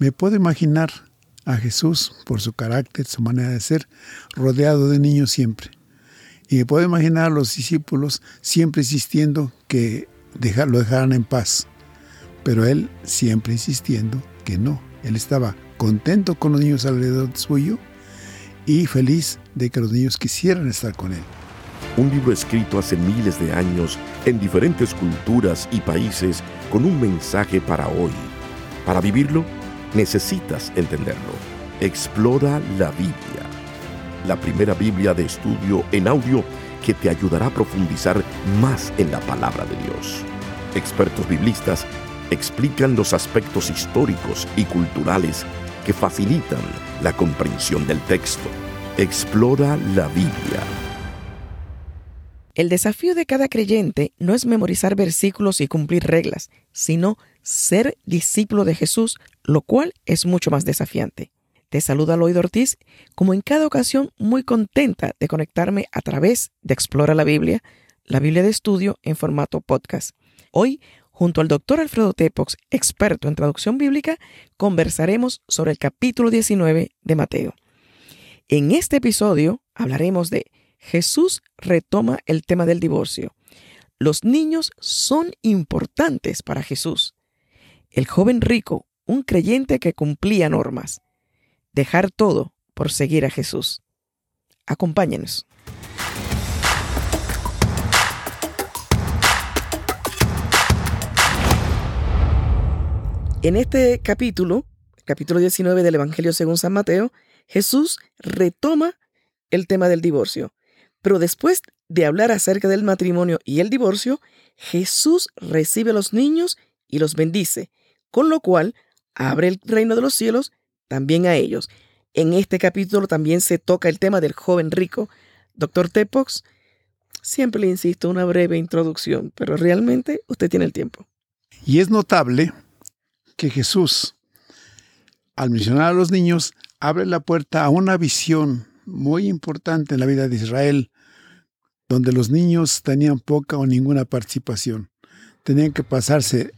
Me puedo imaginar a Jesús, por su carácter, su manera de ser, rodeado de niños siempre. Y me puedo imaginar a los discípulos siempre insistiendo que lo dejaran en paz. Pero él siempre insistiendo que no. Él estaba contento con los niños alrededor suyo y feliz de que los niños quisieran estar con él. Un libro escrito hace miles de años en diferentes culturas y países con un mensaje para hoy. Para vivirlo, necesitas entenderlo. Explora la Biblia, la primera Biblia de estudio en audio que te ayudará a profundizar más en la palabra de Dios. Expertos biblistas explican los aspectos históricos y culturales que facilitan la comprensión del texto. Explora la Biblia. El desafío de cada creyente no es memorizar versículos y cumplir reglas, sino ser discípulo de Jesús, lo cual es mucho más desafiante. Te saluda Lloyd Ortiz, como en cada ocasión muy contenta de conectarme a través de Explora la Biblia, la Biblia de estudio en formato podcast. Hoy, junto al doctor Alfredo Tepox, experto en traducción bíblica, conversaremos sobre el capítulo 19 de Mateo. En este episodio hablaremos de Jesús retoma el tema del divorcio. Los niños son importantes para Jesús. El joven rico, un creyente que cumplía normas. Dejar todo por seguir a Jesús. Acompáñenos. En este capítulo, capítulo 19 del Evangelio según San Mateo, Jesús retoma el tema del divorcio. Pero después de hablar acerca del matrimonio y el divorcio, Jesús recibe a los niños y los bendice, con lo cual abre el reino de los cielos también a ellos. En este capítulo también se toca el tema del joven rico. Doctor Tepox, siempre le insisto una breve introducción, pero realmente usted tiene el tiempo. Y es notable que Jesús, al mencionar a los niños, abre la puerta a una visión muy importante en la vida de Israel, donde los niños tenían poca o ninguna participación. Tenían que pasarse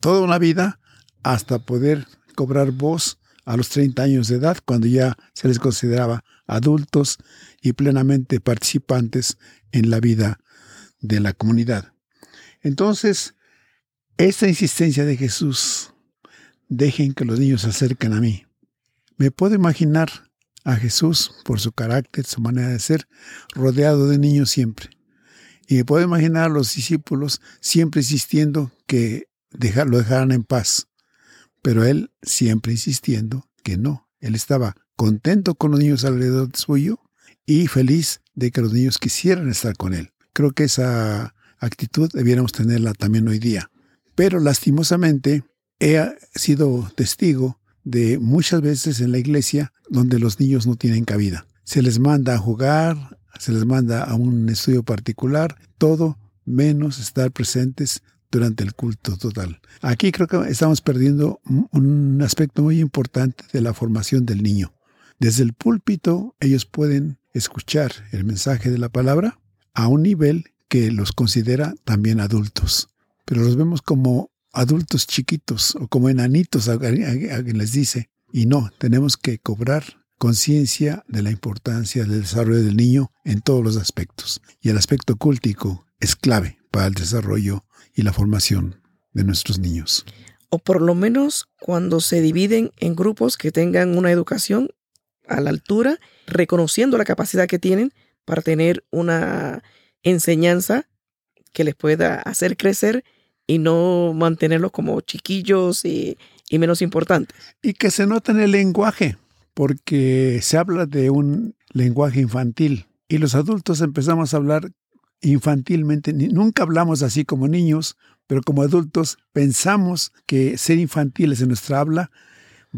toda una vida hasta poder cobrar voz a los 30 años de edad, cuando ya se les consideraba adultos y plenamente participantes en la vida de la comunidad. Entonces, esta insistencia de Jesús, dejen que los niños se acerquen a mí. Me puedo imaginar a Jesús por su carácter, su manera de ser, rodeado de niños siempre. Y me puedo imaginar a los discípulos siempre insistiendo que lo dejaran en paz. Pero él siempre insistiendo que no. Él estaba contento con los niños alrededor suyo y feliz de que los niños quisieran estar con él. Creo que esa actitud debiéramos tenerla también hoy día. Pero lastimosamente he sido testigo de muchas veces en la iglesia donde los niños no tienen cabida. Se les manda a jugar, se les manda a un estudio particular, todo menos estar presentes durante el culto total. Aquí creo que estamos perdiendo un aspecto muy importante de la formación del niño. Desde el púlpito ellos pueden escuchar el mensaje de la palabra a un nivel que los considera también adultos, pero los vemos como adultos chiquitos o como enanitos, a, quien les dice. Y no, tenemos que cobrar conciencia de la importancia del desarrollo del niño en todos los aspectos. Y el aspecto cúltico es clave para el desarrollo y la formación de nuestros niños. O por lo menos cuando se dividen en grupos que tengan una educación a la altura, reconociendo la capacidad que tienen para tener una enseñanza que les pueda hacer crecer y no mantenerlos como chiquillos y, menos importantes. Y que se nota en el lenguaje, porque se habla de un lenguaje infantil y los adultos empezamos a hablar infantilmente. Nunca hablamos así como niños, pero como adultos pensamos que ser infantiles en nuestra habla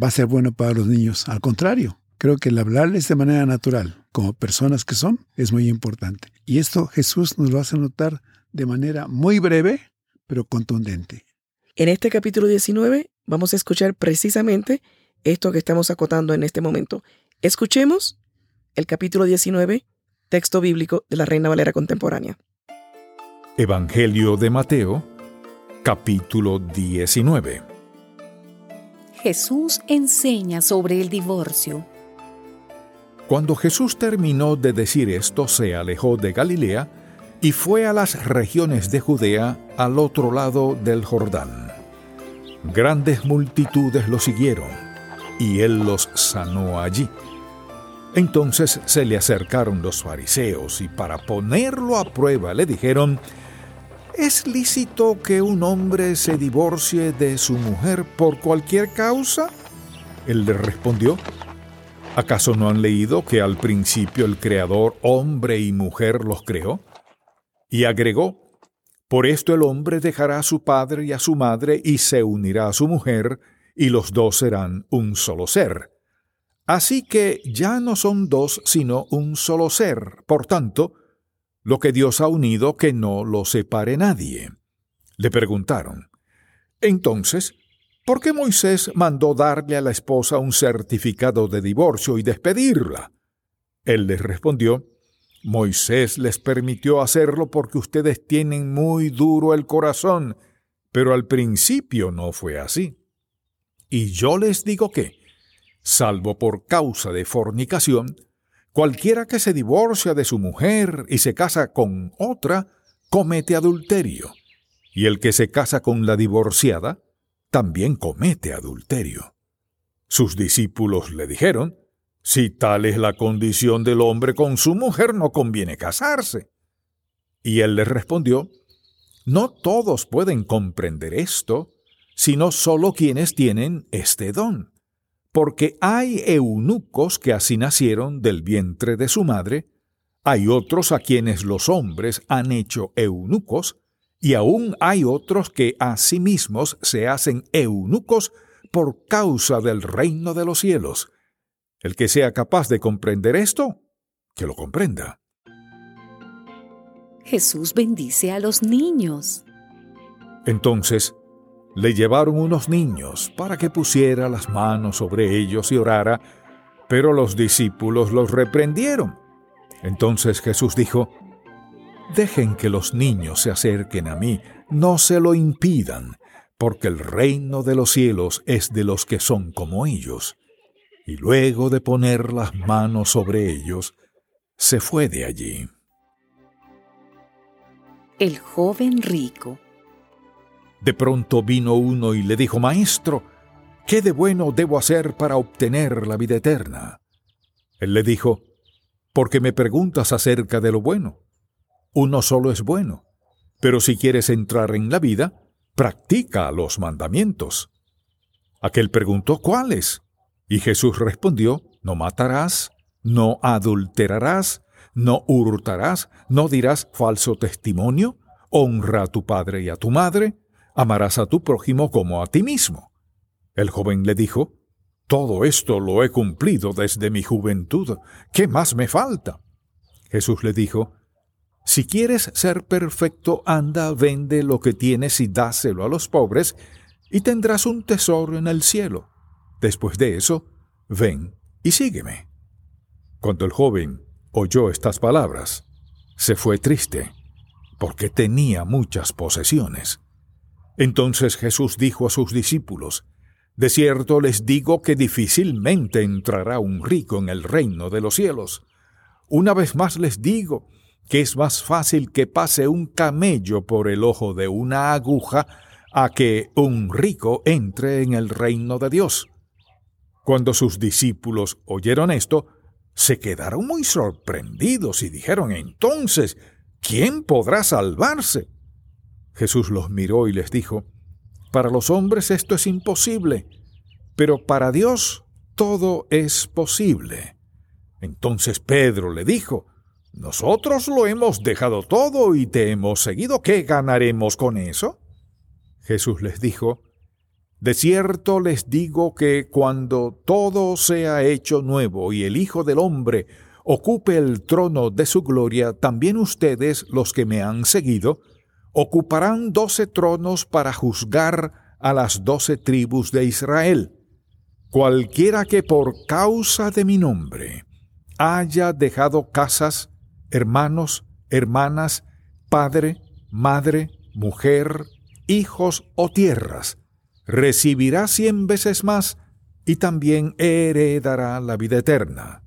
va a ser bueno para los niños. Al contrario, creo que el hablarles de manera natural, como personas que son, es muy importante. Y esto Jesús nos lo hace notar de manera muy breve, pero contundente. En este capítulo 19 vamos a escuchar precisamente esto que estamos acotando en este momento. Escuchemos el capítulo 19, texto bíblico de la Reina Valera Contemporánea. Evangelio de Mateo, capítulo 19. Jesús enseña sobre el divorcio. Cuando Jesús terminó de decir esto, se alejó de Galilea y fue a las regiones de Judea al otro lado del Jordán. Grandes multitudes lo siguieron y él los sanó allí. Entonces se le acercaron los fariseos y para ponerlo a prueba le dijeron, ¿Es lícito que un hombre se divorcie de su mujer por cualquier causa? Él le respondió, ¿acaso no han leído que al principio el Creador hombre y mujer los creó? Y agregó, por esto el hombre dejará a su padre y a su madre y se unirá a su mujer, y los dos serán un solo ser. Así que ya no son dos, sino un solo ser. Por tanto, lo que Dios ha unido, que no lo separe nadie. Le preguntaron. Entonces, ¿por qué Moisés mandó darle a la esposa un certificado de divorcio y despedirla? Él les respondió, Moisés les permitió hacerlo porque ustedes tienen muy duro el corazón, pero al principio no fue así. Y yo les digo que, salvo por causa de fornicación, cualquiera que se divorcia de su mujer y se casa con otra, comete adulterio, y el que se casa con la divorciada, también comete adulterio. Sus discípulos le dijeron, si tal es la condición del hombre con su mujer, no conviene casarse. Y él les respondió, No todos pueden comprender esto, sino solo quienes tienen este don porque hay eunucos que así nacieron del vientre de su madre, hay otros a quienes los hombres han hecho eunucos, y aún hay otros que a sí mismos se hacen eunucos por causa del reino de los cielos. El que sea capaz de comprender esto, que lo comprenda. Jesús bendice a los niños. Entonces, le llevaron unos niños para que pusiera las manos sobre ellos y orara, pero los discípulos los reprendieron. Entonces Jesús dijo, Dejen que los niños se acerquen a mí, no se lo impidan, porque el reino de los cielos es de los que son como ellos. Y luego de poner las manos sobre ellos, se fue de allí. El joven rico de pronto vino uno y le dijo, Maestro, ¿qué de bueno debo hacer para obtener la vida eterna? Él le dijo, ¿por qué me preguntas acerca de lo bueno? Uno solo es bueno, pero si quieres entrar en la vida, practica los mandamientos. Aquel preguntó, ¿cuáles? Y Jesús respondió, no matarás, no adulterarás, no hurtarás, no dirás falso testimonio, honra a tu padre y a tu madre, amarás a tu prójimo como a ti mismo. El joven le dijo, Todo esto lo he cumplido desde mi juventud. ¿Qué más me falta? Jesús le dijo, Si quieres ser perfecto, anda, vende lo que tienes y dáselo a los pobres, y tendrás un tesoro en el cielo. Después de eso, ven y sígueme. Cuando el joven oyó estas palabras, se fue triste, porque tenía muchas posesiones. Entonces Jesús dijo a sus discípulos, De cierto les digo que difícilmente entrará un rico en el reino de los cielos. Una vez más les digo que es más fácil que pase un camello por el ojo de una aguja a que un rico entre en el reino de Dios. Cuando sus discípulos oyeron esto, se quedaron muy sorprendidos y dijeron entonces, ¿quién podrá salvarse? Jesús los miró y les dijo, Para los hombres esto es imposible, pero para Dios todo es posible. Entonces Pedro le dijo, Nosotros lo hemos dejado todo y te hemos seguido, ¿qué ganaremos con eso? Jesús les dijo, De cierto les digo que cuando todo sea hecho nuevo y el Hijo del Hombre ocupe el trono de su gloria, también ustedes, los que me han seguido, ocuparán doce tronos para juzgar a las doce tribus de Israel. Cualquiera que por causa de mi nombre haya dejado casas, hermanos, hermanas, padre, madre, mujer, hijos o tierras, recibirá cien veces más y también heredará la vida eterna.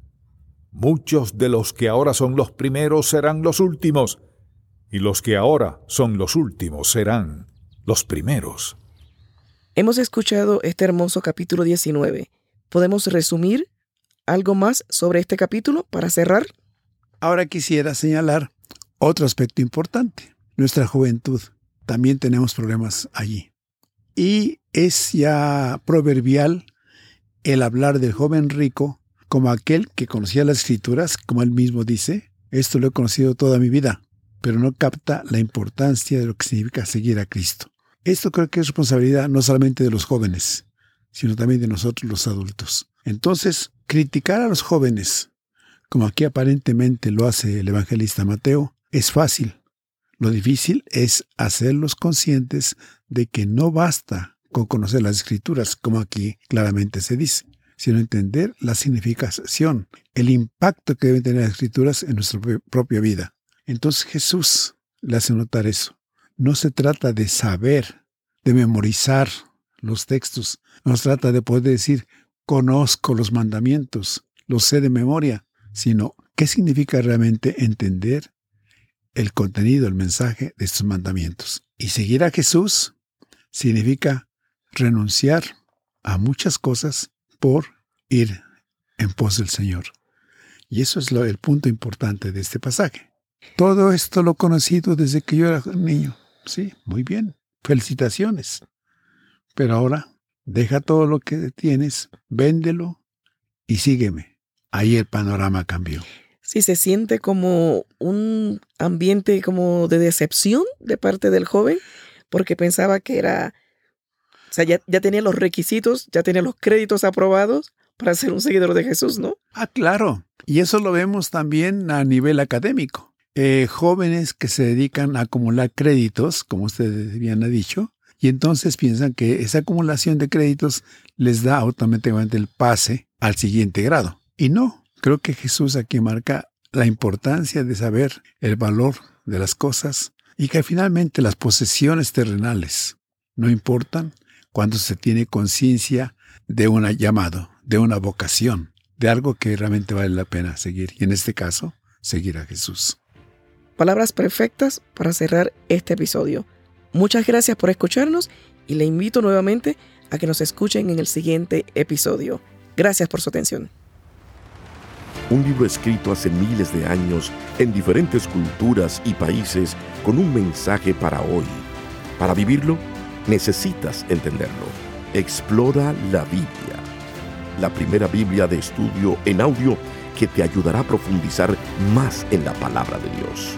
Muchos de los que ahora son los primeros serán los últimos, y los que ahora son los últimos serán los primeros. Hemos escuchado este hermoso capítulo 19. ¿Podemos resumir algo más sobre este capítulo para cerrar? Ahora quisiera señalar otro aspecto importante, nuestra juventud. También tenemos problemas allí. Y es ya proverbial el hablar del joven rico como aquel que conocía las escrituras, como él mismo dice, esto lo he conocido toda mi vida, pero no capta la importancia de lo que significa seguir a Cristo. Esto creo que es responsabilidad no solamente de los jóvenes, sino también de nosotros los adultos. Entonces, criticar a los jóvenes, como aquí aparentemente lo hace el evangelista Mateo, es fácil. Lo difícil es hacerlos conscientes de que no basta con conocer las escrituras, como aquí claramente se dice, sino entender la significación, el impacto que deben tener las escrituras en nuestra propia vida. Entonces Jesús le hace notar eso. No se trata de saber, de memorizar los textos, no se trata de poder decir, conozco los mandamientos, los sé de memoria, sino qué significa realmente entender el contenido, el mensaje de estos mandamientos. Y seguir a Jesús significa renunciar a muchas cosas por ir en pos del Señor. Y eso es lo, el punto importante de este pasaje. Todo esto lo he conocido desde que yo era niño. Sí, muy bien. Felicitaciones. Pero ahora deja todo lo que tienes, véndelo y sígueme. Ahí el panorama cambió. Sí, se siente como un ambiente como de decepción de parte del joven, porque pensaba que era o sea, ya, tenía los requisitos, ya tenía los créditos aprobados para ser un seguidor de Jesús, ¿no? Ah, claro. Y eso lo vemos también a nivel académico. Eh, jóvenes que se dedican a acumular créditos, como ustedes bien ha dicho, y entonces piensan que esa acumulación de créditos les da automáticamente el pase al siguiente grado. Y no, creo que Jesús aquí marca la importancia de saber el valor de las cosas y que finalmente las posesiones terrenales no importan cuando se tiene conciencia de un llamado, de una vocación, de algo que realmente vale la pena seguir. Y en este caso, seguir a Jesús. Palabras perfectas para cerrar este episodio. Muchas gracias por escucharnos y le invito nuevamente a que nos escuchen en el siguiente episodio. Gracias por su atención. Un libro escrito hace miles de años en diferentes culturas y países con un mensaje para hoy. Para vivirlo, necesitas entenderlo. Explora la Biblia, la primera Biblia de estudio en audio que te ayudará a profundizar más en la palabra de Dios.